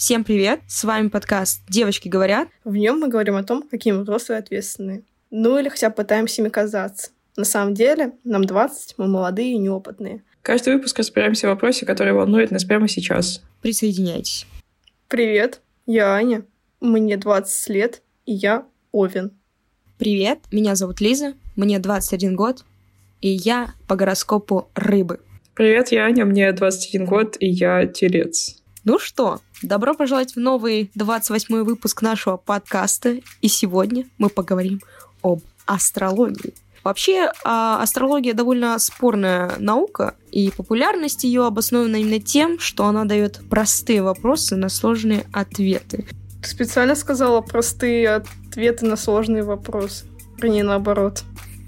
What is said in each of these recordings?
Всем привет! С вами подкаст «Девочки говорят». В нем мы говорим о том, какие мы взрослые ответственные. Ну или хотя бы пытаемся ими казаться. На самом деле, нам 20, мы молодые и неопытные. Каждый выпуск разбираемся в вопросе, который волнует нас прямо сейчас. Присоединяйтесь. Привет, я Аня. Мне 20 лет, и я Овен. Привет, меня зовут Лиза, мне 21 год, и я по гороскопу рыбы. Привет, я Аня, мне 21 год, и я телец. Ну что, добро пожаловать в новый 28 выпуск нашего подкаста. И сегодня мы поговорим об астрологии. Вообще, а, астрология довольно спорная наука, и популярность ее обоснована именно тем, что она дает простые вопросы на сложные ответы. Ты специально сказала простые ответы на сложные вопросы. Вернее, наоборот.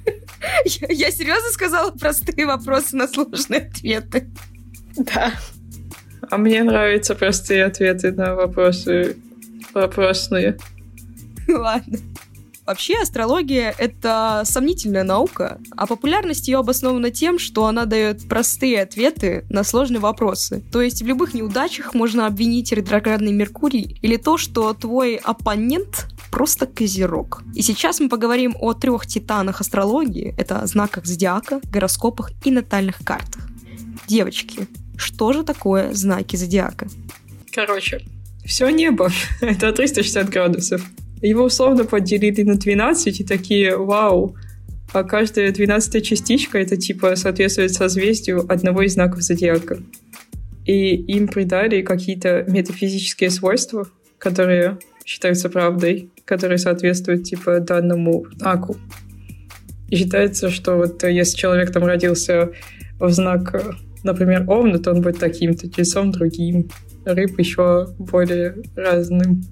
Я, я серьезно сказала простые вопросы на сложные ответы. Да. А мне нравятся простые ответы на вопросы вопросные. Ладно. Вообще, астрология — это сомнительная наука, а популярность ее обоснована тем, что она дает простые ответы на сложные вопросы. То есть в любых неудачах можно обвинить ретроградный Меркурий или то, что твой оппонент просто козерог. И сейчас мы поговорим о трех титанах астрологии. Это знаках зодиака, гороскопах и натальных картах. Девочки, что же такое знаки зодиака? Короче, все небо — это 360 градусов. Его условно поделили на 12 и такие «Вау!» А каждая двенадцатая частичка это типа соответствует созвездию одного из знаков зодиака. И им придали какие-то метафизические свойства, которые считаются правдой, которые соответствуют типа данному знаку. И считается, что вот если человек там родился в знак, например, Овна, то он будет таким-то, тельцом другим, рыб еще более разным.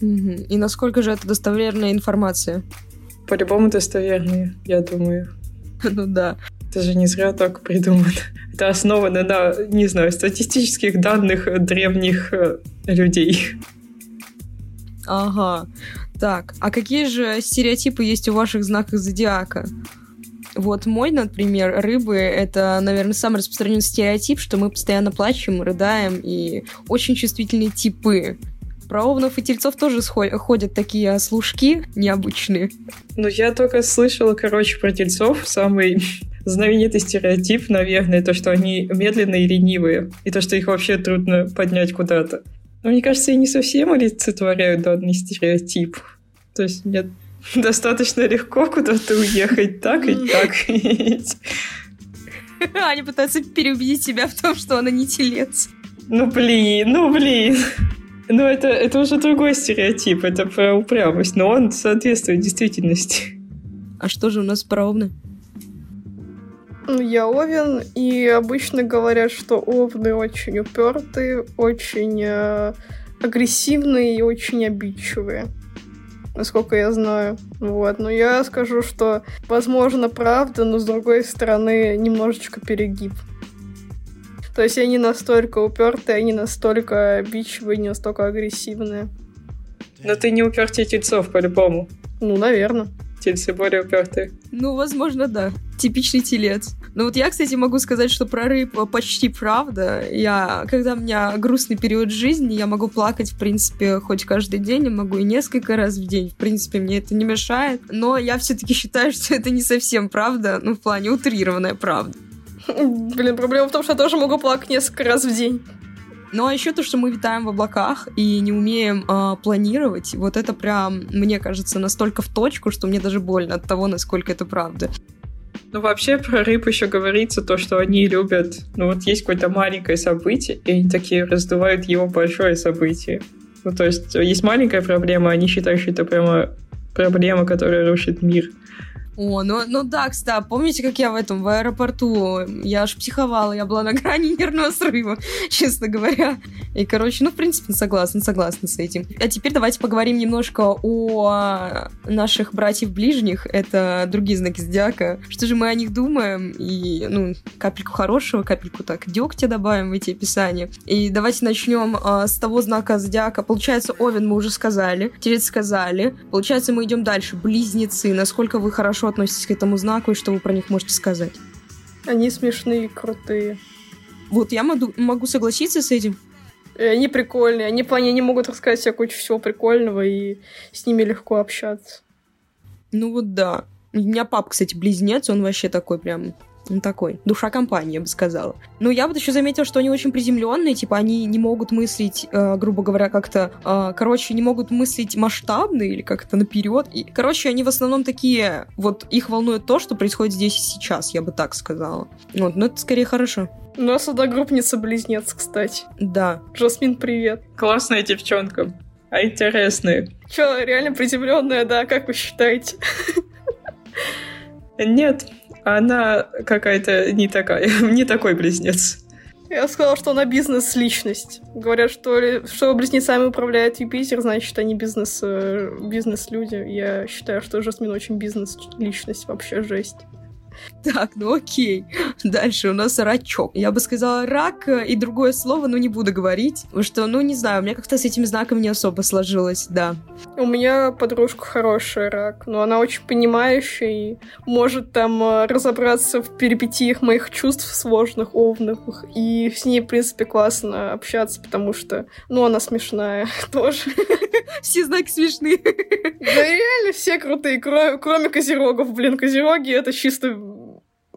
И насколько же это достоверная информация? По-любому достовернее, я думаю. Ну да. Это же не зря так придумано. Это основано на, не знаю, статистических данных древних э, людей. Ага. Так, а какие же стереотипы есть у ваших знаков зодиака? Вот мой, например, рыбы — это, наверное, самый распространенный стереотип, что мы постоянно плачем, рыдаем и очень чувствительные типы. Про овнов и тельцов тоже ходят такие служки необычные. Ну, я только слышала, короче, про тельцов. Самый знаменитый стереотип, наверное, то, что они медленные и ленивые. И то, что их вообще трудно поднять куда-то. Но мне кажется, я не совсем олицетворяю данный стереотип. То есть мне достаточно легко куда-то уехать так и так. Они пытаются переубедить себя в том, что она не телец. Ну блин, ну блин. Ну, это, это уже другой стереотип, это про упрямость, но он соответствует действительности. А что же у нас про овны? Ну, я овен, и обычно говорят, что овны очень упертые, очень э, агрессивные и очень обидчивые. Насколько я знаю. Вот. Но я скажу, что, возможно, правда, но с другой стороны, немножечко перегиб. То есть они настолько упертые, они настолько обидчивые, не настолько агрессивные. Но ты не упертие тельцов, по-любому. Ну, наверное. Тельцы более упертые. Ну, возможно, да. Типичный телец. Ну вот я, кстати, могу сказать, что про рыб почти правда. Я, когда у меня грустный период жизни, я могу плакать, в принципе, хоть каждый день, я могу и несколько раз в день. В принципе, мне это не мешает. Но я все-таки считаю, что это не совсем правда, ну, в плане утрированная правда. Блин, проблема в том, что я тоже могу плакать несколько раз в день. Ну а еще то, что мы витаем в облаках и не умеем э, планировать, вот это прям, мне кажется, настолько в точку, что мне даже больно от того, насколько это правда. Ну, вообще про рыб еще говорится то, что они любят, ну, вот есть какое-то маленькое событие, и они такие раздувают его большое событие. Ну, то есть есть маленькая проблема, они считают, что это прямо проблема, которая рушит мир. О, ну, ну да, кстати, помните, как я в этом, в аэропорту, я аж психовала, я была на грани нервного срыва, честно говоря. И, короче, ну, в принципе, согласна, согласна с этим. А теперь давайте поговорим немножко о наших братьев-ближних, это другие знаки зодиака. Что же мы о них думаем? И, ну, капельку хорошего, капельку так дегтя добавим в эти описания. И давайте начнем а, с того знака зодиака. Получается, Овен мы уже сказали, Телец сказали. Получается, мы идем дальше. Близнецы. Насколько вы хорошо относитесь к этому знаку и что вы про них можете сказать? Они смешные крутые. Вот я могу, могу согласиться с этим. И они прикольные. Они, они не могут рассказать себе кучу всего прикольного, и с ними легко общаться. Ну вот да. У меня пап, кстати, близнец, он вообще такой прям он такой, душа компании, я бы сказала. Но я бы еще заметила, что они очень приземленные, типа они не могут мыслить, э, грубо говоря, как-то, э, короче, не могут мыслить масштабно или как-то наперед. И, короче, они в основном такие, вот их волнует то, что происходит здесь и сейчас, я бы так сказала. Вот, но это скорее хорошо. У нас одногруппница-близнец, кстати. Да. Жасмин, привет. Классная девчонка. А интересная. Че, реально приземленная, да, как вы считаете? Нет, она какая-то не такая, не такой близнец. Я сказала, что она бизнес-личность. Говорят, что, что близнецами управляет Юпитер, значит, они бизнес, э, бизнес-люди. Я считаю, что Жасмин очень бизнес-личность, вообще жесть. Так, ну окей. Дальше у нас рачок. Я бы сказала рак э, и другое слово, но не буду говорить. Потому что, ну, не знаю, у меня как-то с этим знаком не особо сложилось, да. У меня подружка хорошая рак, но она очень понимающая и может там э, разобраться в перипетиях моих чувств сложных, овных. И с ней, в принципе, классно общаться, потому что, ну, она смешная тоже. Все знаки смешные. Да реально все крутые, кроме козерогов. Блин, козероги — это чисто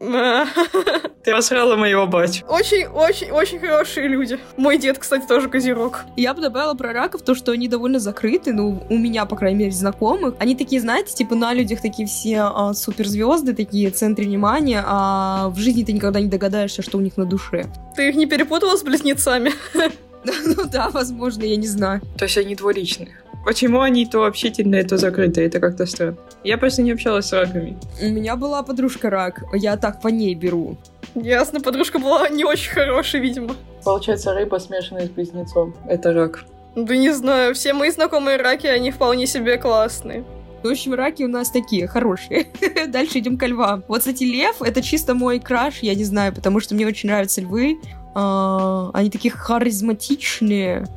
ты посрала моего батю. Очень-очень-очень хорошие люди. Мой дед, кстати, тоже козерог. Я бы добавила про раков то, что они довольно закрыты, ну, у меня, по крайней мере, знакомых. Они такие, знаете, типа на людях такие все а, суперзвезды, такие центры внимания, а в жизни ты никогда не догадаешься, что у них на душе. Ты их не перепутала с близнецами? Ну да, возможно, я не знаю. То есть они двуличные. Почему они то общительные, то закрытые? Это как-то странно. Я просто не общалась с раками. У меня была подружка рак. Я так по ней беру. Ясно, подружка была не очень хорошая, видимо. Получается, рыба смешанная с близнецом. Это рак. Да не знаю, все мои знакомые раки, они вполне себе классные. В общем, раки у нас такие, хорошие. Дальше идем ко львам. Вот, кстати, лев — это чисто мой краш, я не знаю, потому что мне очень нравятся львы. А, они такие харизматичные.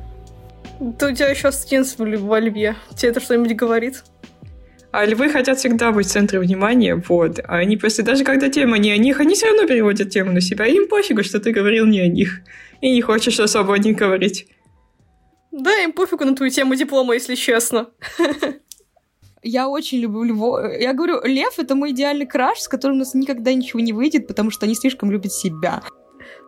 Да у тебя еще ассоциация во льве. Тебе это что-нибудь говорит? А львы хотят всегда быть в центре внимания, вот. А они просто, даже когда тема не о них, они все равно переводят тему на себя. Им пофигу, что ты говорил не о них. И не хочешь особо о них говорить. Да, им пофигу на твою тему диплома, если честно. Я очень люблю львов. Я говорю, лев — это мой идеальный краш, с которым у нас никогда ничего не выйдет, потому что они слишком любят себя.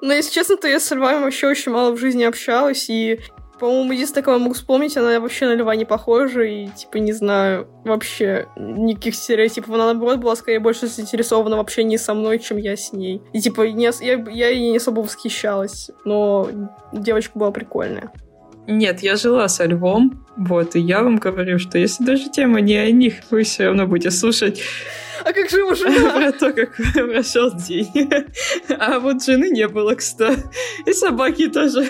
Но, если честно, то я с львами вообще очень мало в жизни общалась, и по-моему, единственное, кого я могу вспомнить, она вообще на льва не похожа, и, типа, не знаю, вообще никаких стереотипов. Она, наоборот, была скорее больше заинтересована в общении со мной, чем я с ней. И, типа, не, я, я ей не особо восхищалась, но девочка была прикольная. Нет, я жила со львом, вот, и я вам говорю, что если даже тема не о них, вы все равно будете слушать а как же его жена? Про то, как прошел день. А вот жены не было, кстати. И собаки тоже.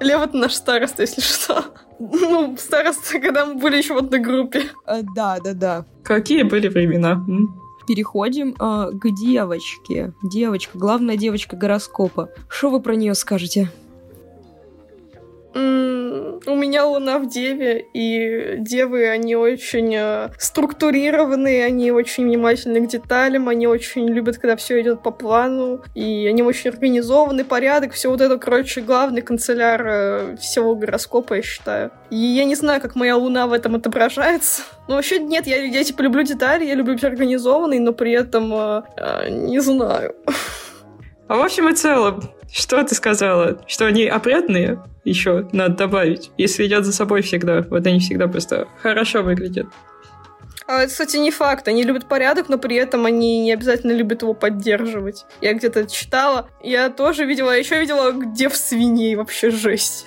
Лев это наш староста, если что. Ну, староста, когда мы были еще в одной группе. А, да, да, да. Какие были времена? Переходим э, к девочке. Девочка, главная девочка гороскопа. Что вы про нее скажете? У меня луна в Деве, и Девы, они очень э, структурированные, они очень внимательны к деталям, они очень любят, когда все идет по плану, и они очень организованы, порядок, все вот это, короче, главный канцеляр э, всего гороскопа, я считаю. И я не знаю, как моя луна в этом отображается. Но вообще нет, я, я типа люблю детали, я люблю быть организованной, но при этом э, э, не знаю. А в общем и целом, что ты сказала? Что они опрятные? Еще надо добавить. И следят за собой всегда. Вот они всегда просто хорошо выглядят. А это, кстати, не факт. Они любят порядок, но при этом они не обязательно любят его поддерживать. Я где-то читала. Я тоже видела, еще видела дев свиней. Вообще жесть.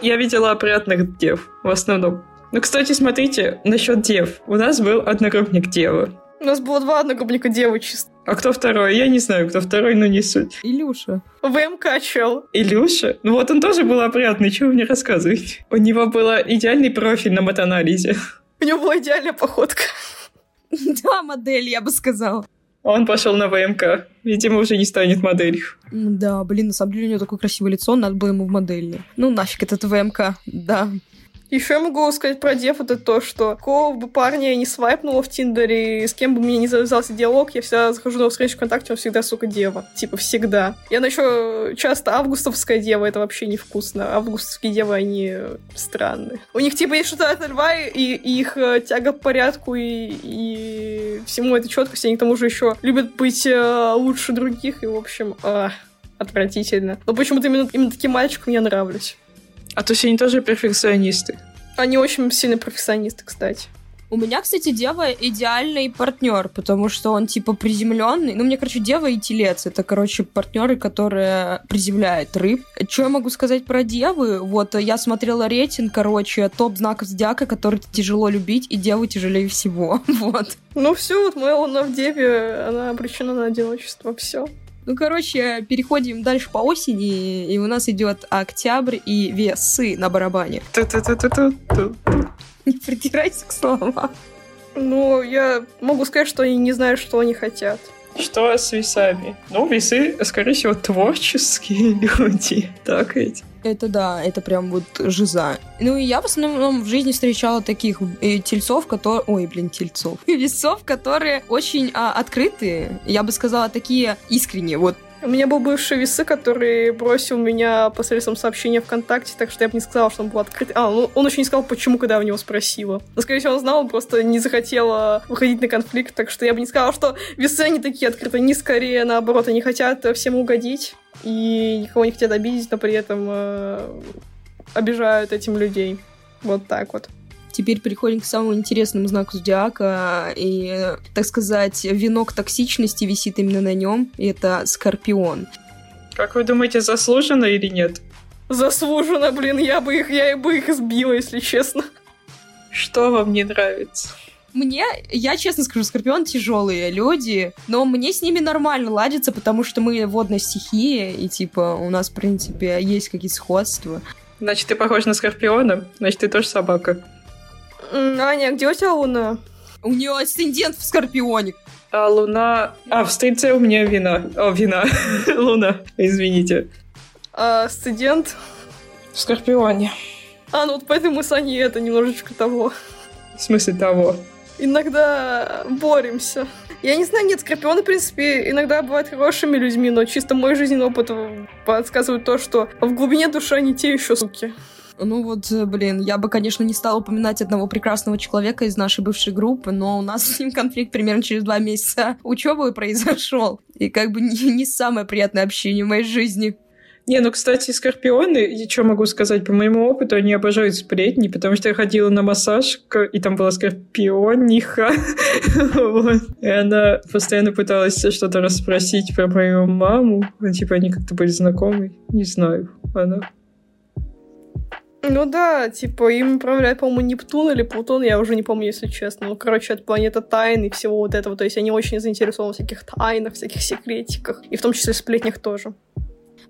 Я видела опрятных дев в основном. Ну, кстати, смотрите, насчет дев. У нас был одногруппник дева. У нас было два одногруппника девы чисто. А кто второй? Я не знаю, кто второй, но не суть. Илюша. ВМК чел. Илюша? Ну вот он тоже был опрятный, чего вы мне рассказываете? У него был идеальный профиль на матанализе. У него была идеальная походка. Да, модель, я бы сказала. Он пошел на ВМК. Видимо, уже не станет моделью. Да, блин, на самом деле у него такое красивое лицо, надо было ему в модельне. Ну нафиг этот ВМК, да. Еще я могу сказать про дев это то, что какого бы парня я не свайпнула в Тиндере, с кем бы мне не завязался диалог, я всегда захожу на встречу ВКонтакте, он всегда, сука, дева. Типа, всегда. Я еще часто августовская дева, это вообще невкусно. Августовские девы, они странные. У них, типа, есть что-то от льва, и, и их э, тяга к порядку и, и всему этой четкости. Они к тому же еще любят быть э, лучше других, и, в общем, э, отвратительно. Но почему-то именно, именно таким мальчикам я нравлюсь. А то есть они тоже перфекционисты. Они очень сильно перфекционисты, кстати. У меня, кстати, Дева идеальный партнер, потому что он типа приземленный. Ну, мне, короче, Дева и Телец это, короче, партнеры, которые приземляют рыб. Что я могу сказать про Девы? Вот я смотрела рейтинг, короче, топ знаков зодиака, который тяжело любить, и Деву тяжелее всего. Вот. Ну все, вот моя луна в Деве, она обречена на одиночество, все. Ну, короче, переходим дальше по осени, и у нас идет октябрь и весы на барабане. Не придирайся к словам. Ну, я могу сказать, что они не знают, что они хотят. Что с весами? Ну, весы, скорее всего, творческие люди. Так ведь? Это да, это прям вот жиза. Ну и я в основном в жизни встречала таких э, тельцов, которые... Ой, блин, тельцов. Весов, которые очень а, открытые. Я бы сказала, такие искренние. Вот у меня был бывший весы, который бросил меня посредством сообщения ВКонтакте, так что я бы не сказала, что он был открыт. А, ну, он еще не сказал, почему, когда я у него спросила. Но, скорее всего, он знал, он просто не захотел выходить на конфликт, так что я бы не сказала, что весы, они такие открытые. Они скорее, наоборот, они хотят всем угодить и никого не хотят обидеть, но при этом э, обижают этим людей. Вот так вот. Теперь переходим к самому интересному знаку зодиака. И, так сказать, венок токсичности висит именно на нем. И это Скорпион. Как вы думаете, заслуженно или нет? Заслуженно, блин, я бы их, я бы их сбила, если честно. Что вам не нравится? Мне, я честно скажу, Скорпион тяжелые люди, но мне с ними нормально ладится, потому что мы водная стихия, и типа у нас, в принципе, есть какие-то сходства. Значит, ты похож на Скорпиона, значит, ты тоже собака. Аня, где у тебя Луна? У нее асцендент в Скорпионе. А Луна... А, в Стрельце у меня вина. О, вина. Луна, извините. А асцендент? В Скорпионе. А, ну вот поэтому с Аней это немножечко того. В смысле того? иногда боремся. Я не знаю, нет, скорпионы, в принципе, иногда бывают хорошими людьми, но чисто мой жизненный опыт подсказывает то, что в глубине души они те еще суки. Ну вот, блин, я бы, конечно, не стала упоминать одного прекрасного человека из нашей бывшей группы, но у нас с ним конфликт примерно через два месяца учебы произошел. И как бы не, не самое приятное общение в моей жизни. Не, ну, кстати, скорпионы, и что могу сказать, по моему опыту, они обожают сплетни, потому что я ходила на массаж, и там была скорпиониха. И она постоянно пыталась что-то расспросить про мою маму, ну, типа они как-то были знакомы, не знаю, она ну да, типа им управляет, по-моему, Нептун или Плутон, я уже не помню, если честно. Ну, короче, это планета тайн и всего вот этого. То есть они очень заинтересованы в всяких тайнах, всяких секретиках. И в том числе сплетнях тоже.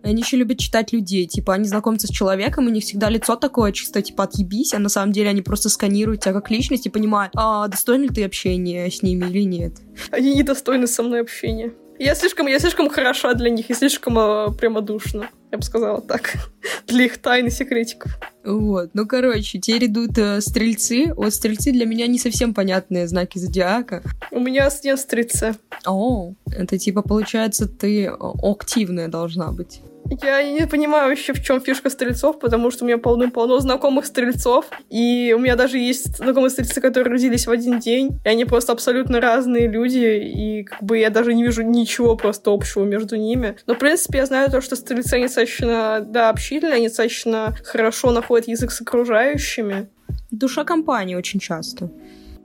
Они еще любят читать людей. Типа, они знакомятся с человеком, у них всегда лицо такое, чисто, типа, отъебись, а на самом деле они просто сканируют тебя как личность и понимают, а достоин ли ты общения с ними или нет. Они недостойны со мной общения. Я слишком, я слишком хороша для них и слишком э, прямодушна. Я бы сказала так. для их тайны секретиков. Вот. Ну, короче, теперь идут э, стрельцы. Вот стрельцы для меня не совсем понятные знаки зодиака. У меня асцендент стрельца. О, это типа, получается, ты активная должна быть. Я не понимаю вообще, в чем фишка стрельцов, потому что у меня полно-полно знакомых стрельцов, и у меня даже есть знакомые стрельцы, которые родились в один день, и они просто абсолютно разные люди, и как бы я даже не вижу ничего просто общего между ними. Но, в принципе, я знаю то, что стрельцы, они достаточно, да, общительные, они достаточно хорошо находят язык с окружающими. Душа компании очень часто.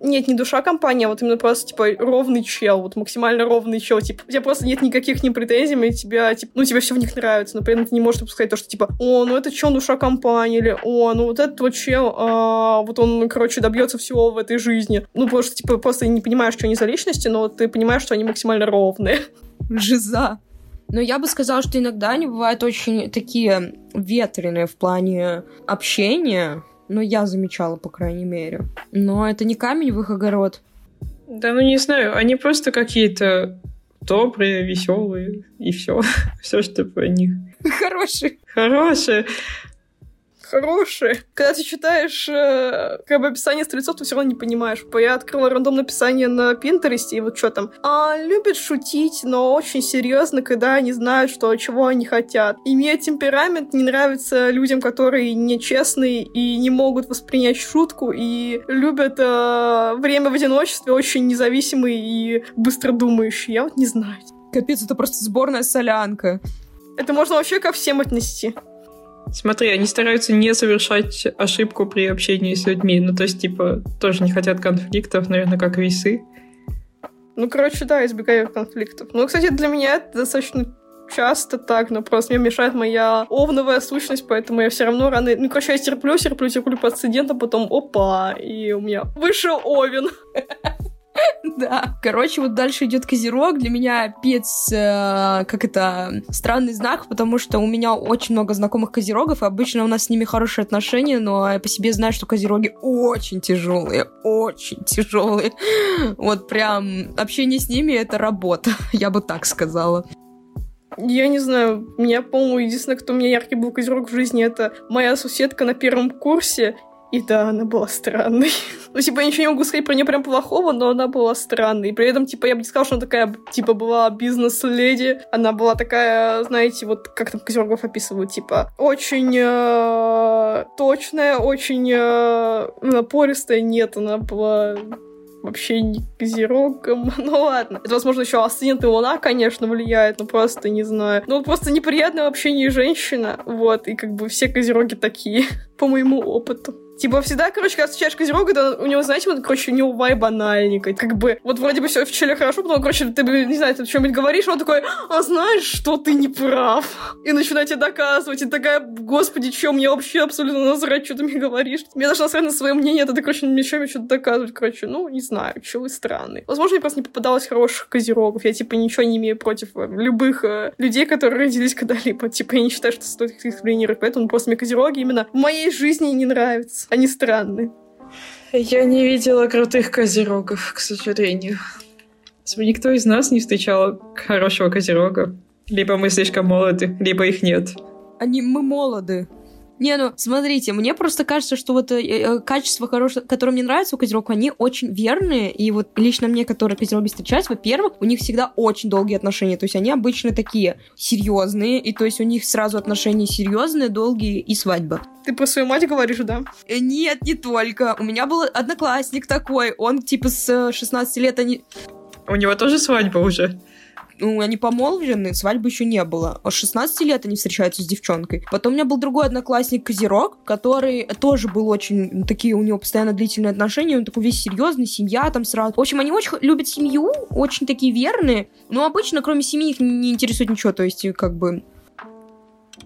Нет, не душа компания, а вот именно просто, типа, ровный чел, вот максимально ровный чел, типа, у тебя просто нет никаких не претензий, и тебя, типа, ну, тебе все в них нравится, но при этом ты не можешь допускать то, что, типа, о, ну, это чел душа компании, или, о, ну, вот этот вот чел, а, вот он, короче, добьется всего в этой жизни. Ну, потому что, типа, просто не понимаешь, что они за личности, но ты понимаешь, что они максимально ровные. Жиза. Но я бы сказала, что иногда они бывают очень такие ветреные в плане общения, ну, я замечала, по крайней мере. Но это не камень в их огород. Да, ну не знаю, они просто какие-то добрые, веселые, и все. все, что про них. Хорошие. Хорошие. Хорошие. Когда ты читаешь э, как бы описание стрельцов, ты все равно не понимаешь. Я открыла рандомное описание на Пинтересте, и вот что там. А, любят шутить, но очень серьезно, когда они знают, что чего они хотят. Имея темперамент, не нравится людям, которые нечестные и не могут воспринять шутку, и любят э, время в одиночестве, очень независимые и быстро думающие. Я вот не знаю. Капец, это просто сборная солянка. Это можно вообще ко всем отнести. Смотри, они стараются не совершать ошибку при общении с людьми. Ну, то есть, типа, тоже не хотят конфликтов, наверное, как весы. Ну, короче, да, избегаю конфликтов. Ну, кстати, для меня это достаточно часто так, но просто мне мешает моя овновая сущность, поэтому я все равно рано... Ну, короче, я терплю, терплю, терплю по инцидентам, потом опа, и у меня вышел овен. Да. Короче, вот дальше идет Козерог. Для меня пец, э, как это, странный знак, потому что у меня очень много знакомых Козерогов, и обычно у нас с ними хорошие отношения, но я по себе знаю, что Козероги очень тяжелые, очень тяжелые. Вот прям общение с ними — это работа, я бы так сказала. Я не знаю, меня, по-моему, единственное, кто у меня яркий был козерог в жизни, это моя соседка на первом курсе, и да, она была странной. ну, типа, я ничего не могу сказать про нее прям плохого, но она была странной. И при этом, типа, я бы не сказала, что она такая, типа, была бизнес-леди. Она была такая, знаете, вот как там Козергов описывают, типа, очень э, точная, очень э, напористая. Нет, она была вообще не козерогом. ну ладно. Это, возможно, еще асцендент и луна, конечно, влияет, но просто не знаю. Ну, просто неприятное в общении женщина. Вот, и как бы все козероги такие, по моему опыту. Типа всегда, короче, когда встречаешь Козерога, да, у него, знаете, вот, короче, у него вайб банальненький. Как бы, вот вроде бы все в челе хорошо, потом, короче, ты, не знаю, ты что-нибудь говоришь, он такой, а знаешь, что ты не прав. И начинает тебе доказывать, и такая, господи, что мне вообще абсолютно насрать, что ты мне говоришь. Мне даже насрать на свое мнение, это короче, мне что что-то доказывать, короче, ну, не знаю, что вы странный. Возможно, мне просто не попадалось хороших Козерогов, я, типа, ничего не имею против э, любых э, людей, которые родились когда-либо. Типа, я не считаю, что стоит их дискриминировать, поэтому просто мне Козероги именно в моей жизни не нравятся они странные. Я не видела крутых козерогов, к сожалению. Никто из нас не встречал хорошего козерога. Либо мы слишком молоды, либо их нет. Они, мы молоды. Не, ну, смотрите, мне просто кажется, что вот э, э, качество хорошее, которое мне нравится у козерогов, они очень верные, и вот лично мне, которые козероги встречаются, во-первых, у них всегда очень долгие отношения, то есть они обычно такие серьезные, и то есть у них сразу отношения серьезные, долгие и свадьба. Ты про свою мать говоришь, да? Э, нет, не только. У меня был одноклассник такой, он типа с 16 лет они... У него тоже свадьба уже ну, они помолвлены, свадьбы еще не было. От 16 лет они встречаются с девчонкой. Потом у меня был другой одноклассник Козерог, который тоже был очень, ну, такие у него постоянно длительные отношения, он такой весь серьезный, семья там сразу. В общем, они очень любят семью, очень такие верные, но обычно, кроме семьи, их не интересует ничего, то есть, как бы...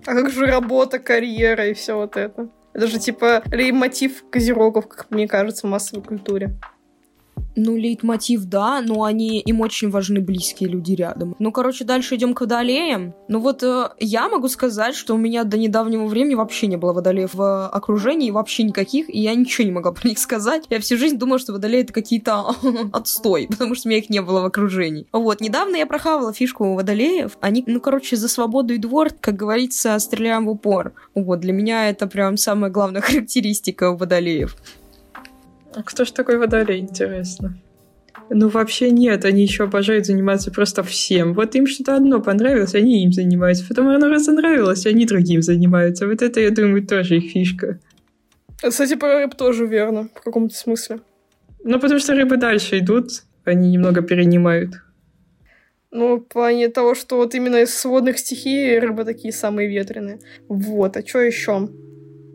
А как же работа, карьера и все вот это? Это же типа лейтмотив козерогов, как мне кажется, в массовой культуре. Ну, лейтмотив, да, но они, им очень важны близкие люди рядом. Ну, короче, дальше идем к водолеям. Ну вот э, я могу сказать, что у меня до недавнего времени вообще не было водолеев в окружении, вообще никаких, и я ничего не могла про них сказать. Я всю жизнь думала, что водолеи это какие-то отстой, потому что у меня их не было в окружении. Вот, недавно я прохавала фишку у водолеев. Они, ну, короче, за свободу и двор, как говорится, стреляем в упор. Вот, для меня это прям самая главная характеристика у водолеев. А кто ж такой водолей, интересно? Ну, вообще нет, они еще обожают заниматься просто всем. Вот им что-то одно понравилось, они им занимаются. Потом оно разонравилось, они другим занимаются. Вот это, я думаю, тоже их фишка. Кстати, про рыб тоже верно, в каком-то смысле. Ну, потому что рыбы дальше идут, они немного перенимают. Ну, в плане того, что вот именно из сводных стихий рыбы такие самые ветреные. Вот, а что еще?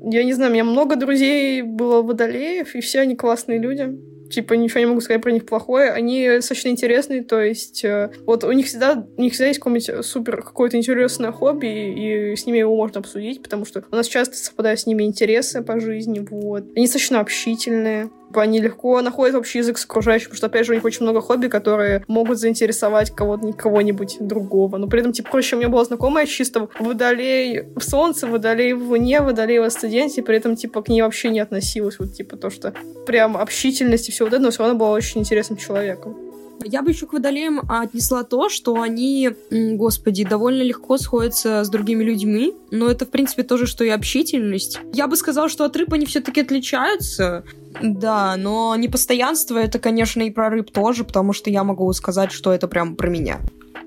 Я не знаю, у меня много друзей было водолеев, и все они классные люди. Типа, ничего не могу сказать про них плохое. Они достаточно интересные, то есть э, вот у них всегда, у них всегда есть какое-нибудь супер какое-то интересное хобби, и с ними его можно обсудить, потому что у нас часто совпадают с ними интересы по жизни, вот. Они достаточно общительные. Они легко находят общий язык с окружающим, потому что, опять же, у них очень много хобби, которые могут заинтересовать кого-то, кого-нибудь другого. Но при этом, типа, проще, у меня была знакомая чисто водолей в солнце, водолей в луне, водолей в студенте, при этом, типа, к ней вообще не относилась, вот, типа, то, что прям общительность и все вот это, но все равно была очень интересным человеком. Я бы еще к водолеям отнесла то, что они, господи, довольно легко сходятся с другими людьми, но это, в принципе, тоже, что и общительность. Я бы сказала, что от рыб они все-таки отличаются, да, но непостоянство это, конечно, и про рыб тоже, потому что я могу сказать, что это прям про меня.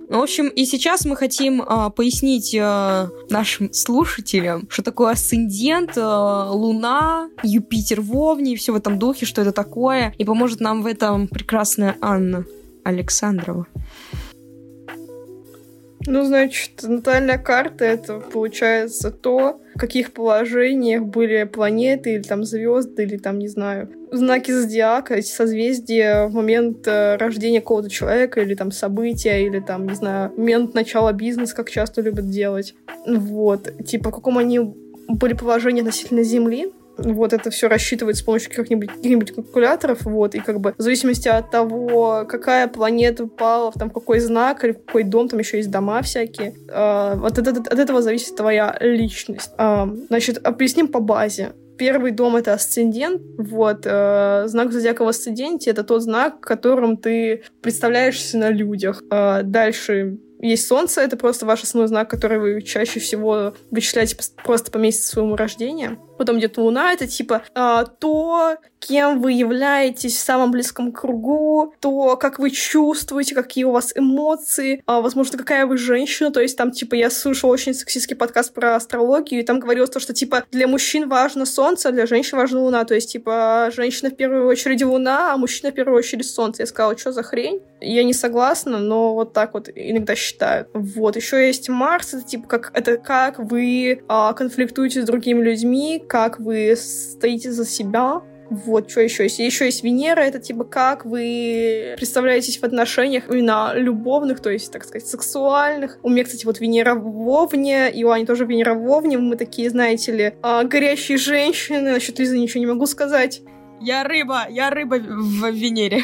В общем, и сейчас мы хотим э, пояснить э, нашим слушателям, что такое асцендент, э, Луна, Юпитер в Овне и все в этом духе, что это такое. И поможет нам в этом прекрасная Анна Александрова. Ну, значит, натальная карта — это, получается, то, в каких положениях были планеты или там звезды, или там, не знаю, знаки зодиака, эти созвездия в момент э, рождения какого-то человека, или там события, или там, не знаю, момент начала бизнеса, как часто любят делать. Вот. Типа, в каком они были положении относительно Земли, вот это все рассчитывать с помощью каких-нибудь, каких-нибудь калькуляторов, вот, и как бы в зависимости от того, какая планета упала, там, какой знак или какой дом, там еще есть дома всякие, э, вот от, от, от этого зависит твоя личность. Э, значит, объясним по базе. Первый дом — это асцендент. Вот. Э, знак зодиака в асценденте — это тот знак, которым ты представляешься на людях. Э, дальше есть Солнце, это просто ваш основной знак, который вы чаще всего вычисляете просто по месяцу своего рождения. Потом идет Луна, это типа э, то, кем вы являетесь в самом близком кругу, то, как вы чувствуете, какие у вас эмоции, э, возможно, какая вы женщина. То есть там, типа, я слушала очень сексистский подкаст про астрологию, и там говорилось то, что, типа, для мужчин важно Солнце, а для женщин важна Луна. То есть, типа, женщина в первую очередь Луна, а мужчина в первую очередь Солнце. Я сказала, что за хрень? Я не согласна, но вот так вот иногда считают. Вот, еще есть Марс, это типа как это как вы а, конфликтуете с другими людьми, как вы стоите за себя. Вот, что еще есть? Еще есть Венера, это типа как вы представляетесь в отношениях именно любовных, то есть, так сказать, сексуальных. У меня, кстати, вот Венера в Овне, и у Ани тоже Венера в Овне. Мы такие, знаете ли, а, горящие женщины. Насчет Лизы ничего не могу сказать. Я рыба, я рыба в Венере.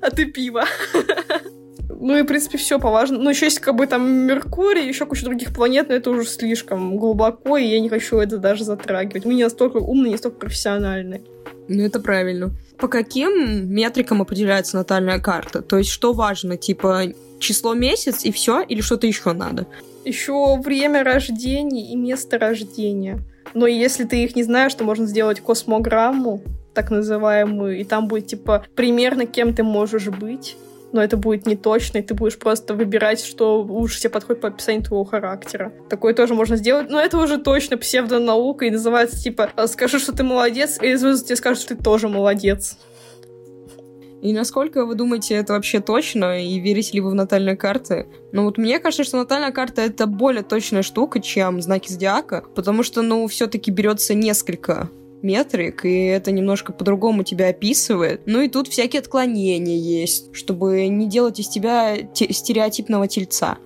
А ты пиво. Ну и, в принципе, все по важному. Ну, еще есть как бы там Меркурий, еще куча других планет, но это уже слишком глубоко, и я не хочу это даже затрагивать. Мы не настолько умные, не настолько профессиональные. Ну, это правильно. По каким метрикам определяется натальная карта? То есть, что важно? Типа, число месяц и все, или что-то еще надо? Еще время рождения и место рождения. Но если ты их не знаешь, то можно сделать космограмму, так называемую, и там будет, типа, примерно кем ты можешь быть но это будет не точно, и ты будешь просто выбирать, что лучше тебе подходит по описанию твоего характера. Такое тоже можно сделать, но это уже точно псевдонаука и называется типа «скажи, что ты молодец», и звезды тебе скажут, что ты тоже молодец. И насколько вы думаете, это вообще точно? И верите ли вы в натальные карты? Ну вот мне кажется, что натальная карта это более точная штука, чем знаки зодиака, потому что, ну, все-таки берется несколько метрик, и это немножко по-другому тебя описывает. Ну и тут всякие отклонения есть, чтобы не делать из тебя стереотипного тельца.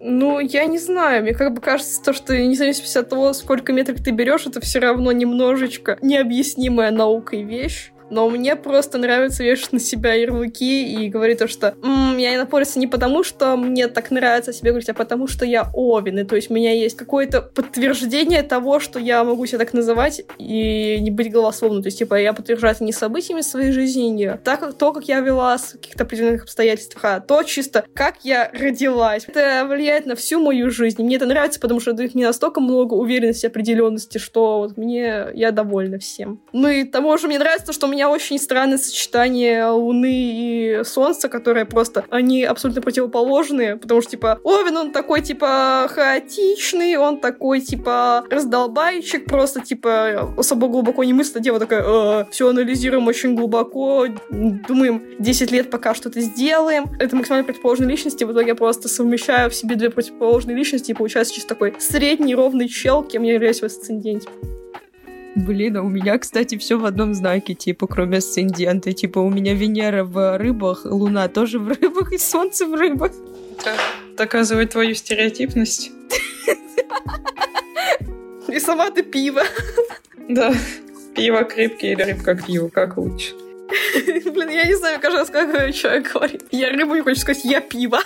Ну, я не знаю. Мне как бы кажется, то, что независимо от того, сколько метрик ты берешь, это все равно немножечко необъяснимая наукой вещь но мне просто нравится вешать на себя ярлыки и говорить то, что м-м, я не напорится не потому, что мне так нравится себе говорить, а потому, что я Овен, и то есть у меня есть какое-то подтверждение того, что я могу себя так называть и не быть голословным, то есть, типа, я подтверждаю это не событиями своей жизни, не так, то, как я вела с каких-то определенных обстоятельствах, а то чисто, как я родилась. Это влияет на всю мою жизнь, мне это нравится, потому что дает мне настолько много уверенности, определенности, что вот мне, я довольна всем. Ну и тому же мне нравится, что у меня меня очень странное сочетание Луны и Солнца, которые просто, они абсолютно противоположные, потому что, типа, Овен, он такой, типа, хаотичный, он такой, типа, раздолбайчик, просто, типа, особо глубоко не мыслит, дева такая, э, все анализируем очень глубоко, думаем 10 лет пока что-то сделаем. Это максимально противоположные личности, в итоге я просто совмещаю в себе две противоположные личности, и получается чисто такой средний ровный чел, кем я являюсь в асценденте. Блин, а у меня, кстати, все в одном знаке, типа, кроме асцендента. Типа, у меня Венера в рыбах, Луна тоже в рыбах и Солнце в рыбах. Это доказывает твою стереотипность. И сама ты пиво. Да. Пиво крепкий или рыбка к пиву, как лучше? Блин, я не знаю, каждый раз, как человек говорит. Я рыбу не хочу сказать, я пиво.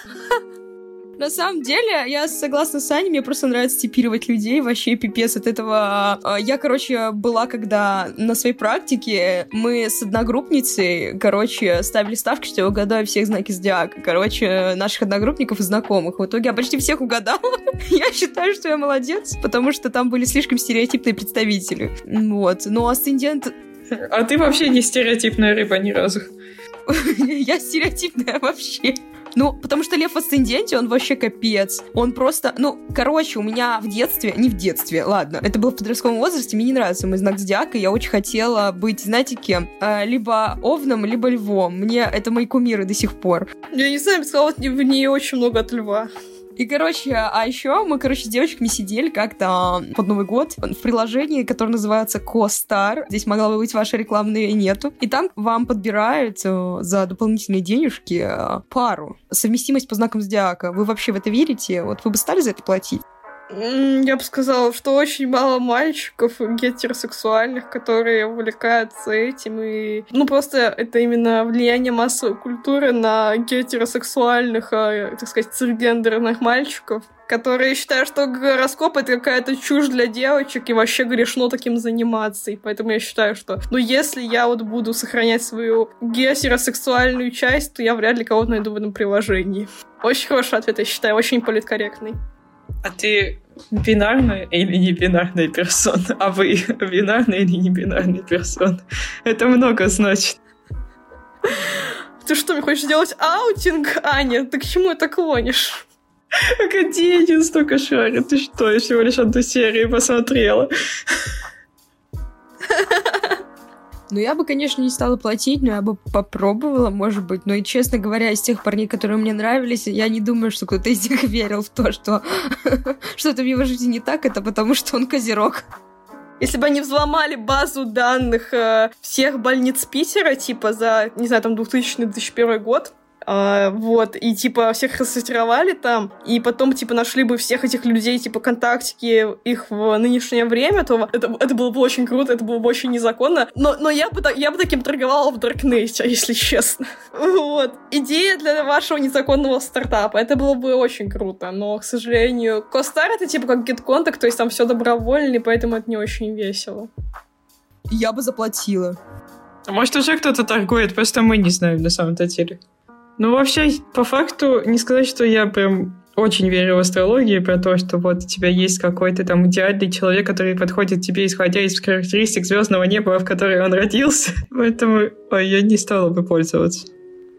На самом деле, я согласна с Аней, мне просто нравится типировать людей, вообще пипец от этого. А, я, короче, была, когда на своей практике мы с одногруппницей, короче, ставили ставки, что я угадаю всех знаки зодиака. Короче, наших одногруппников и знакомых. В итоге я почти всех угадала. я считаю, что я молодец, потому что там были слишком стереотипные представители. Вот. Но асцендент... А ты вообще не стереотипная рыба ни разу. я стереотипная вообще. Ну, потому что Лев в Асценденте, он вообще капец. Он просто, ну, короче, у меня в детстве, не в детстве, ладно, это было в подростковом возрасте, мне не нравится мой знак зодиака, я очень хотела быть, знаете, кем? А, либо овном, либо львом. Мне это мои кумиры до сих пор. Я не знаю, я бы сказала, в ней очень много от льва. И, короче, а еще мы, короче, с девочками сидели как-то под Новый год в приложении, которое называется CoStar. Здесь могла бы быть ваша рекламная нету. И там вам подбирают э, за дополнительные денежки э, пару. Совместимость по знакам зодиака. Вы вообще в это верите? Вот вы бы стали за это платить? Я бы сказала, что очень мало мальчиков гетеросексуальных, которые увлекаются этим. И... Ну, просто это именно влияние массовой культуры на гетеросексуальных, а, так сказать, цисгендерных мальчиков которые считают, что гороскоп это какая-то чушь для девочек и вообще грешно таким заниматься. И поэтому я считаю, что ну если я вот буду сохранять свою гетеросексуальную часть, то я вряд ли кого-то найду в этом приложении. Очень хороший ответ, я считаю, очень политкорректный. А ты бинарная или не бинарная персона? А вы бинарная или не бинарная персона? Это много значит. Ты что, мне хочешь сделать аутинг, Аня? Ты к чему это клонишь? Погоди, я не столько шарю. Ты что, я всего лишь одну серию посмотрела. Ну, я бы, конечно, не стала платить, но я бы попробовала, может быть. Но, и, честно говоря, из тех парней, которые мне нравились, я не думаю, что кто-то из них верил в то, что что-то в его жизни не так, это потому что он козерог. Если бы они взломали базу данных э, всех больниц Питера, типа за, не знаю, там 2000-2001 год, а, вот, и, типа, всех рассортировали там, и потом, типа, нашли бы всех этих людей, типа, контактики их в нынешнее время, то это, это было бы очень круто, это было бы очень незаконно. Но, но я, бы, я бы таким торговала в Darknet, если честно. Вот. Идея для вашего незаконного стартапа. Это было бы очень круто, но, к сожалению, Костар это, типа, как GetContact, то есть там все добровольно, и поэтому это не очень весело. Я бы заплатила. Может, уже кто-то торгует, просто мы не знаем на самом-то деле. Ну, вообще, по факту, не сказать, что я прям очень верю в астрологию, про то, что вот у тебя есть какой-то там идеальный человек, который подходит тебе, исходя из характеристик звездного неба, в которой он родился. Поэтому ой, я не стала бы пользоваться.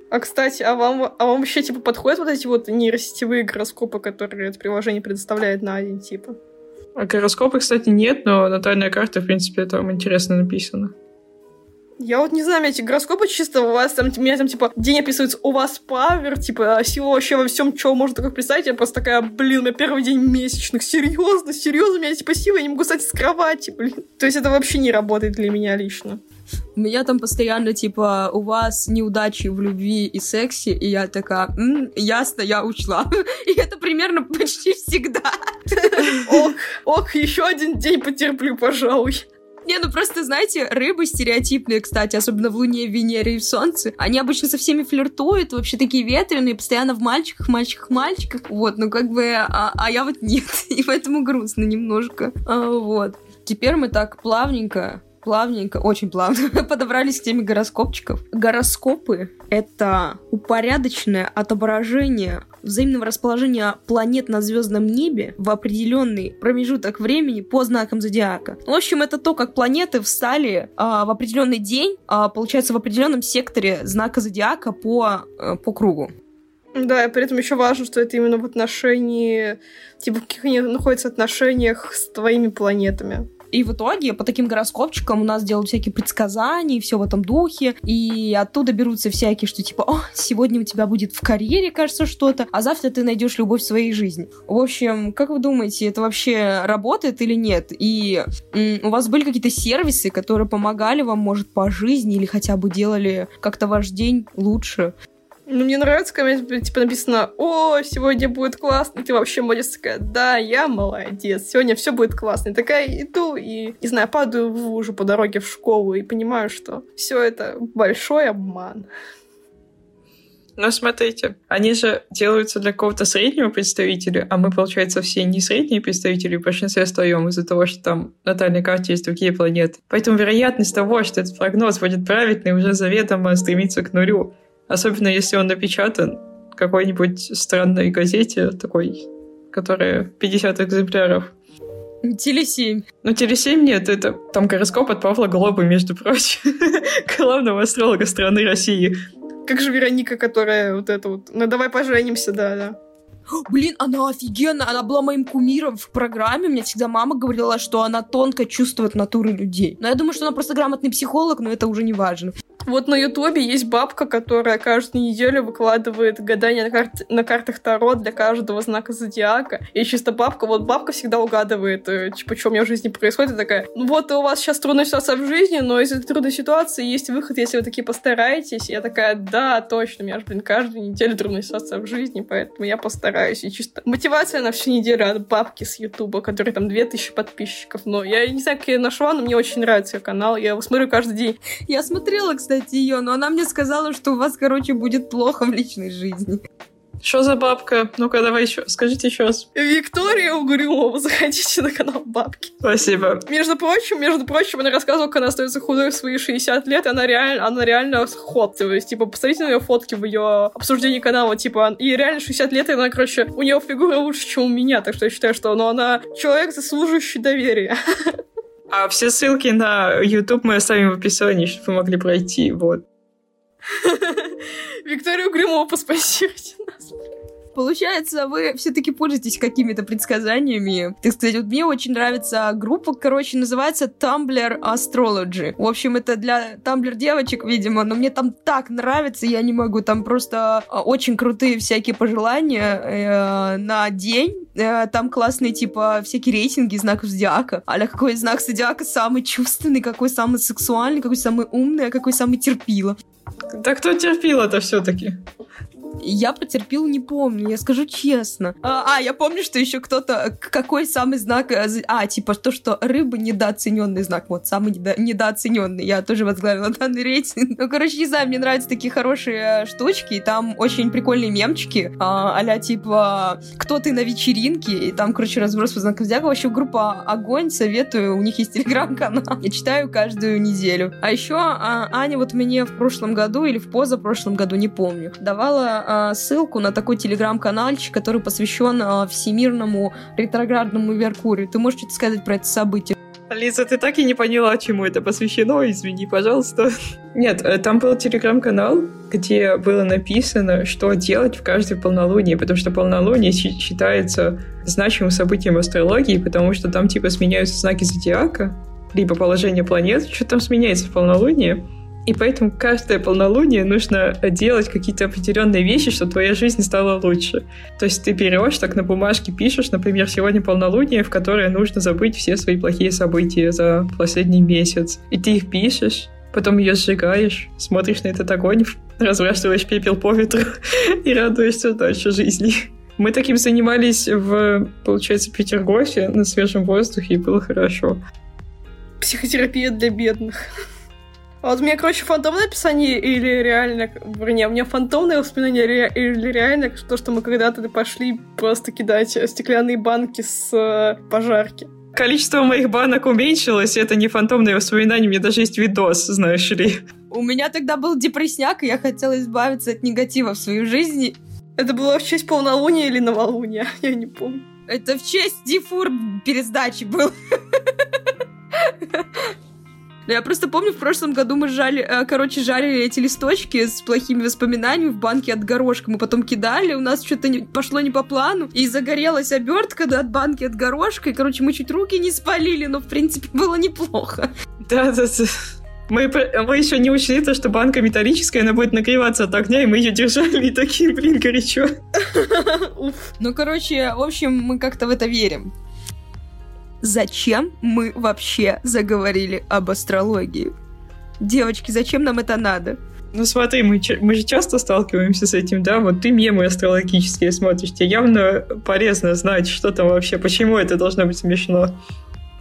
А, кстати, а вам, а вам вообще, типа, подходят вот эти вот нейросетевые гороскопы, которые это приложение предоставляет на один, типа? А гороскопы, кстати, нет, но натальная карта, в принципе, там интересно написано. Я вот не знаю, эти гороскопы чисто у вас там, у меня там, типа, день описывается, у вас павер, типа, сила вообще во всем, что можно только представить. Я просто такая, блин, у меня первый день месячных, серьезно, серьезно, у меня, типа, сила, я не могу встать с кровати, блин. То есть это вообще не работает для меня лично. У меня там постоянно, типа, у вас неудачи в любви и сексе, и я такая, М, ясно, я учла. И это примерно почти всегда. Ок, ок, еще один день потерплю, пожалуй. Не, ну просто, знаете, рыбы стереотипные, кстати, особенно в Луне, Венере и в Солнце, они обычно со всеми флиртуют, вообще такие ветреные, постоянно в мальчиках, мальчиках, мальчиках, вот, ну как бы, а, а я вот нет, и поэтому грустно немножко, а, вот. Теперь мы так плавненько плавненько, очень плавно подобрались к теме гороскопчиков. Гороскопы — это упорядоченное отображение взаимного расположения планет на звездном небе в определенный промежуток времени по знакам зодиака. В общем, это то, как планеты встали а, в определенный день, а, получается, в определенном секторе знака зодиака по, а, по кругу. Да, и при этом еще важно, что это именно в отношении, типа, в каких они находятся отношениях с твоими планетами. И в итоге по таким гороскопчикам у нас делают всякие предсказания, и все в этом духе, и оттуда берутся всякие, что типа, о, сегодня у тебя будет в карьере, кажется, что-то, а завтра ты найдешь любовь в своей жизни. В общем, как вы думаете, это вообще работает или нет? И у вас были какие-то сервисы, которые помогали вам, может, по жизни или хотя бы делали как-то ваш день лучше? Ну, мне нравится, когда типа написано, о, сегодня будет классно, ты вообще молодец, такая, да, я молодец, сегодня все будет классно. И такая иду и, не знаю, падаю в лужу по дороге в школу и понимаю, что все это большой обман. Но смотрите, они же делаются для какого-то среднего представителя, а мы, получается, все не средние представители, в большинстве своем из-за того, что там на натальной карте есть другие планеты. Поэтому вероятность того, что этот прогноз будет правильный, уже заведомо стремится к нулю. Особенно если он напечатан в какой-нибудь странной газете, такой, которая 50 экземпляров. Телесемь. Ну, Телесемь нет, это там гороскоп от Павла Глобы, между прочим, главного астролога страны России. Как же Вероника, которая вот это вот, ну давай поженимся, да, да. Блин, она офигенная, она была моим кумиром в программе. Мне всегда мама говорила, что она тонко чувствует натуры людей. Но я думаю, что она просто грамотный психолог, но это уже не важно. Вот на Ютубе есть бабка, которая каждую неделю выкладывает гадания на, карт... на картах Таро для каждого знака зодиака. И чисто бабка, вот бабка всегда угадывает, э, типа, что у меня в жизни происходит. И такая, ну вот у вас сейчас трудная ситуация в жизни, но из этой трудной ситуации есть выход, если вы такие постараетесь. И я такая, да, точно, у меня же, блин, каждую неделю трудная ситуация в жизни, поэтому я постараюсь. И чисто мотивация на всю неделю от бабки с Ютуба, который там 2000 подписчиков. Но я не знаю, как я ее нашла, но мне очень нравится ее канал. Я его смотрю каждый день. Я смотрела, кстати, кстати, ее, но она мне сказала, что у вас, короче, будет плохо в личной жизни. Что за бабка? Ну-ка, давай еще, скажите еще раз. Виктория Угрюмова, заходите на канал бабки. Спасибо. Между прочим, между прочим, она рассказывала, как она остается худой в свои 60 лет, и она реально, она реально ход. То есть, типа, посмотрите на ее фотки в ее обсуждении канала, типа, и реально 60 лет, и она, короче, у нее фигура лучше, чем у меня, так что я считаю, что ну, она человек, заслуживающий доверия. А все ссылки на YouTube мы оставим в описании, чтобы вы могли пройти. Вот. Викторию Гримову поспонсируйте нас. Получается, вы все-таки пользуетесь какими-то предсказаниями. Так сказать, вот мне очень нравится группа, короче, называется Tumblr Astrology. В общем, это для Tumblr девочек, видимо, но мне там так нравится, я не могу. Там просто а, очень крутые всякие пожелания э, на день. Э, там классные, типа, всякие рейтинги знаков зодиака. Аля, какой знак зодиака самый чувственный, какой самый сексуальный, какой самый умный, а какой самый терпило. Да кто терпил-то все-таки? Я потерпел, не помню, я скажу честно. А, а я помню, что еще кто-то... Какой самый знак... Э, а, типа то, что рыба недооцененный знак. Вот, самый недо, недооцененный. Я тоже возглавила данный рейтинг. Ну, короче, не знаю, мне нравятся такие хорошие штучки. И там очень прикольные мемчики. А, а типа, кто ты на вечеринке? И там, короче, разброс по знакам зодиака. Вообще, группа Огонь, советую. У них есть телеграм-канал. Я читаю каждую неделю. А еще а, Аня вот мне в прошлом году или в позапрошлом году, не помню, давала а, ссылку на такой телеграм-канальчик, который посвящен а, всемирному ретроградному Меркурию. Ты можешь что-то сказать про это событие? Лиза, ты так и не поняла, чему это посвящено, извини, пожалуйста. Нет, э, там был телеграм-канал, где было написано, что делать в каждой полнолуние, потому что полнолуние считается значимым событием астрологии, потому что там типа сменяются знаки зодиака, либо положение планет, что там сменяется в полнолуние. И поэтому каждое полнолуние нужно делать какие-то определенные вещи, чтобы твоя жизнь стала лучше. То есть ты берешь, так на бумажке пишешь, например, сегодня полнолуние, в которое нужно забыть все свои плохие события за последний месяц. И ты их пишешь, потом ее сжигаешь, смотришь на этот огонь, разбрасываешь пепел по ветру и радуешься дальше жизни. Мы таким занимались в, получается, Петергофе на свежем воздухе, и было хорошо. Психотерапия для бедных. А вот у меня, короче, фантомное описание или реально... Вернее, у меня фантомное воспоминание или реально то, что мы когда-то пошли просто кидать стеклянные банки с э, пожарки. Количество моих банок уменьшилось, это не фантомные воспоминания, у меня даже есть видос, знаешь ли. У меня тогда был депрессняк, и я хотела избавиться от негатива в своей жизни. Это было в честь полнолуния или новолуния? Я не помню. Это в честь дифур пересдачи был. Я просто помню, в прошлом году мы жали, э, короче, жарили эти листочки с плохими воспоминаниями в банке от горошка. Мы потом кидали, у нас что-то не, пошло не по плану, и загорелась обертка да, от банки от горошка, и, короче, мы чуть руки не спалили, но, в принципе, было неплохо. Да, да, да. Мы, мы еще не учли то, что банка металлическая, она будет нагреваться от огня, и мы ее держали, и такие, блин, горячо. Ну, короче, в общем, мы как-то в это верим зачем мы вообще заговорили об астрологии? Девочки, зачем нам это надо? Ну смотри, мы, мы же часто сталкиваемся с этим, да, вот ты мемы астрологические смотришь, тебе явно полезно знать, что там вообще, почему это должно быть смешно.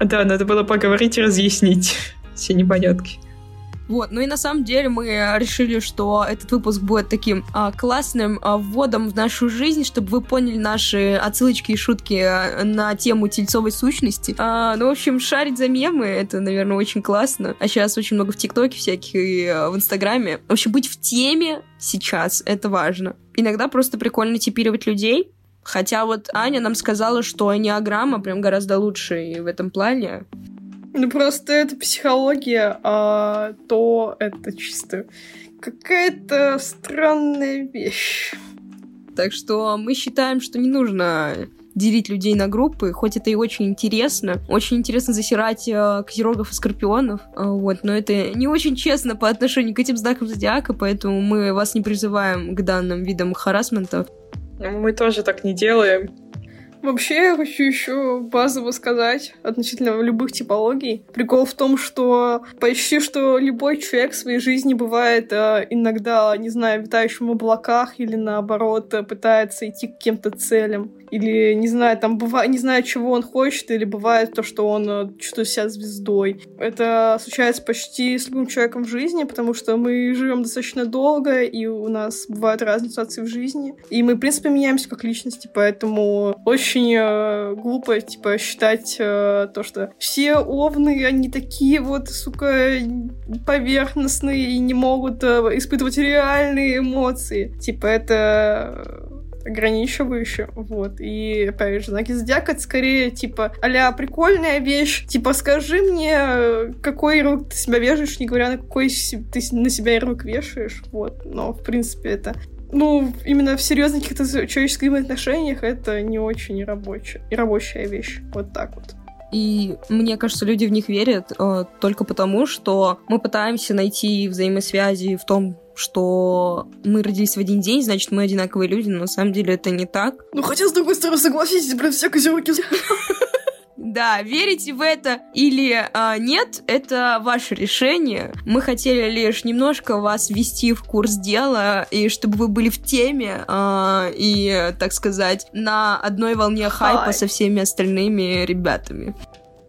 Да, надо было поговорить и разъяснить все непонятки. Вот, ну и на самом деле мы решили, что этот выпуск будет таким а, классным а, вводом в нашу жизнь, чтобы вы поняли наши отсылочки и шутки а, на тему тельцовой сущности. А, ну, в общем, шарить за мемы, это, наверное, очень классно. А сейчас очень много в ТикТоке всяких и а, в Инстаграме. В общем, быть в теме сейчас, это важно. Иногда просто прикольно типировать людей, Хотя вот Аня нам сказала, что энеограмма прям гораздо лучше в этом плане. Ну просто это психология, а то это чисто какая-то странная вещь. Так что мы считаем, что не нужно делить людей на группы, хоть это и очень интересно. Очень интересно засирать э, козерогов и скорпионов, э, вот, но это не очень честно по отношению к этим знакам зодиака, поэтому мы вас не призываем к данным видам харасмента. Мы тоже так не делаем. Вообще, я хочу еще базово сказать относительно любых типологий. Прикол в том, что почти что любой человек в своей жизни бывает э, иногда, не знаю, витающим в облаках или наоборот пытается идти к каким-то целям или, не знаю, там бывает, не знаю, чего он хочет, или бывает то, что он э, чувствует себя звездой. Это случается почти с любым человеком в жизни, потому что мы живем достаточно долго, и у нас бывают разные ситуации в жизни, и мы, в принципе, меняемся как личности, поэтому очень э, глупо, типа, считать э, то, что все овны, они такие вот, сука, поверхностные и не могут э, испытывать реальные эмоции. Типа, это ограничивающее, вот. И, опять же, знаки зодиака, это скорее, типа, а прикольная вещь, типа, скажи мне, какой ярлык ты себя вешаешь, не говоря, на какой ты на себя ярлык вешаешь, вот. Но, в принципе, это ну, именно в серьезных каких-то человеческих отношениях это не очень рабочая, рабочая вещь. Вот так вот. И мне кажется, люди в них верят э, только потому, что мы пытаемся найти взаимосвязи в том, что мы родились в один день, значит, мы одинаковые люди, но на самом деле это не так. Ну, хотя, с другой стороны, согласитесь, блин, все козерки да, верите в это или а, нет, это ваше решение. Мы хотели лишь немножко вас ввести в курс дела, и чтобы вы были в теме, а, и, так сказать, на одной волне хайпа Hi. со всеми остальными ребятами.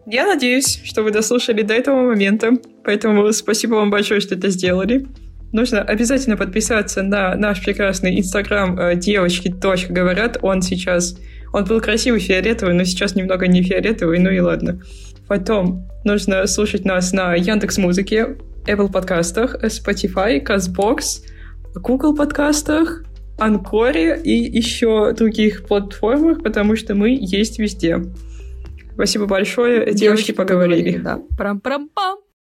Я надеюсь, что вы дослушали до этого момента, поэтому спасибо вам большое, что это сделали. Нужно обязательно подписаться на наш прекрасный инстаграм э, девочки. говорят. Он сейчас он был красивый фиолетовый, но сейчас немного не фиолетовый, ну и ладно. Потом нужно слушать нас на Яндекс Музыке, Apple подкастах, Spotify, CastBox, Google подкастах, Анкоре и еще других платформах, потому что мы есть везде. Спасибо большое. Девочки, Девочки поговорили. поговорили да. Прам-прам-пам.